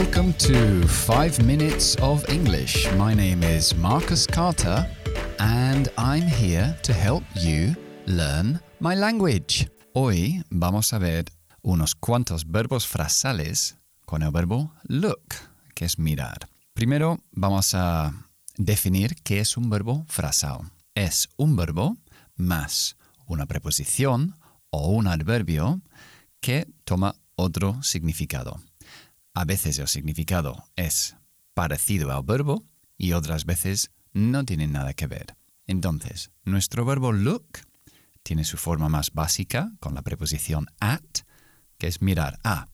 Welcome to 5 Minutes of English. My name is Marcus Carter, and I'm here to help you learn my language. Hoy vamos a ver unos cuantos verbos frasales con el verbo look, que es mirar. Primero vamos a definir qué es un verbo frasal. Es un verbo más una preposición o un adverbio que toma otro significado. A veces el significado es parecido al verbo y otras veces no tiene nada que ver. Entonces, nuestro verbo look tiene su forma más básica con la preposición at, que es mirar a.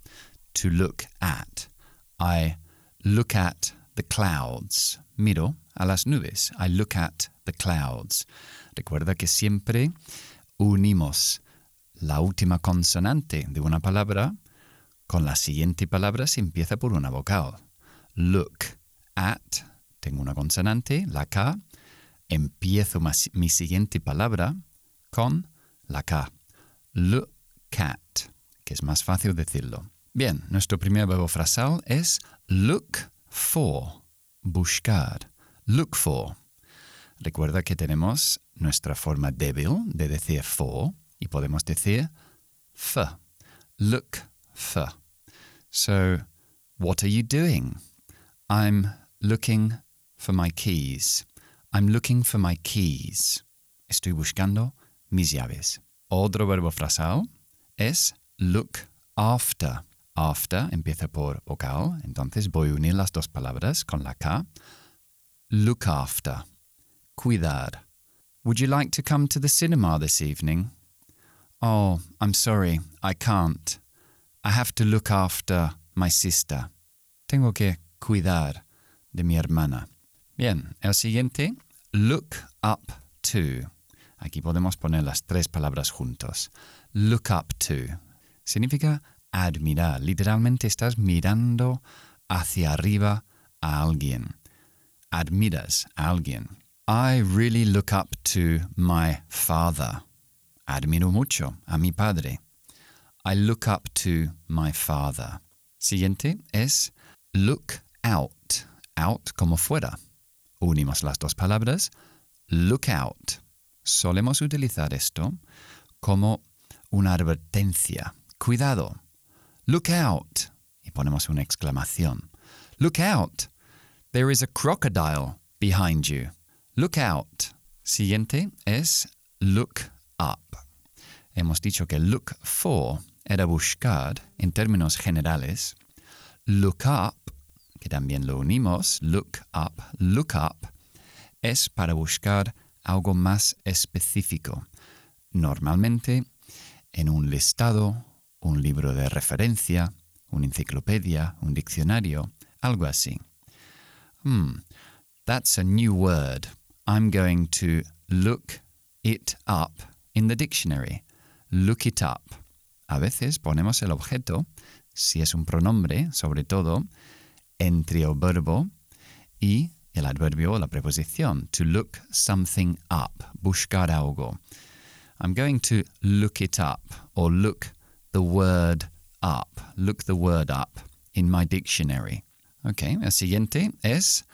To look at. I look at the clouds. Miro a las nubes. I look at the clouds. Recuerda que siempre unimos la última consonante de una palabra con la siguiente palabra si empieza por una vocal. Look at, tengo una consonante, la K, empiezo mi siguiente palabra con la K. Look at, que es más fácil decirlo. Bien, nuestro primer verbo frasal es look for, buscar. Look for. Recuerda que tenemos nuestra forma débil de decir for y podemos decir f. Look for. So, what are you doing? I'm looking for my keys. I'm looking for my keys. Estoy buscando mis llaves. Otro verbo frasal es look after. After empieza por vocal, entonces voy a unir las dos palabras con la K. Look after. Cuidar. Would you like to come to the cinema this evening? Oh, I'm sorry, I can't. I have to look after my sister. Tengo que cuidar de mi hermana. Bien, el siguiente, look up to. Aquí podemos poner las tres palabras juntos. Look up to. Significa admirar. Literalmente estás mirando hacia arriba a alguien. Admiras a alguien. I really look up to my father. Admiro mucho a mi padre. I look up to my father. Siguiente es look out. Out como fuera. Unimos las dos palabras. Look out. Solemos utilizar esto como una advertencia. Cuidado. Look out. Y ponemos una exclamación. Look out. There is a crocodile behind you. Look out. Siguiente es look up. Hemos dicho que look for era buscar en términos generales. Look up, que también lo unimos, look up, look up, es para buscar algo más específico. Normalmente en un listado, un libro de referencia, una enciclopedia, un diccionario, algo así. Hmm, that's a new word. I'm going to look it up in the dictionary. Look it up. A veces ponemos el objeto, si es un pronombre, sobre todo, entre el verbo y el adverbio o la preposición. To look something up. Buscar algo. I'm going to look it up or look the word up. Look the word up in my dictionary. Ok, el siguiente es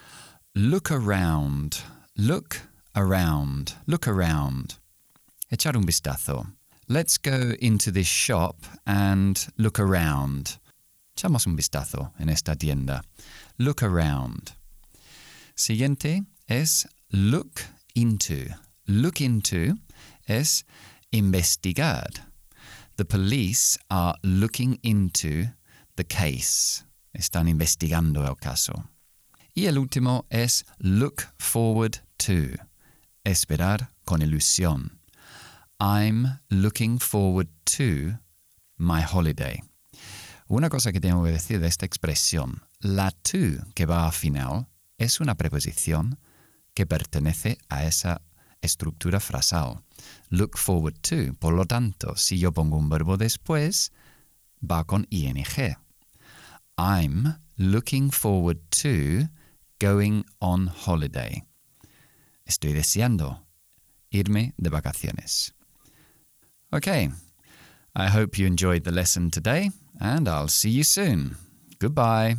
look around. Look around. Look around. Echar un vistazo. Let's go into this shop and look around. Echamos un vistazo en esta tienda. Look around. Siguiente es look into. Look into es investigar. The police are looking into the case. Están investigando el caso. Y el último es look forward to, esperar con ilusión. I'm looking forward to my holiday. Una cosa que tengo que decir de esta expresión, la to que va al final es una preposición que pertenece a esa estructura frasal. Look forward to. Por lo tanto, si yo pongo un verbo después, va con ing. I'm looking forward to going on holiday. Estoy deseando irme de vacaciones. Okay, I hope you enjoyed the lesson today, and I'll see you soon. Goodbye.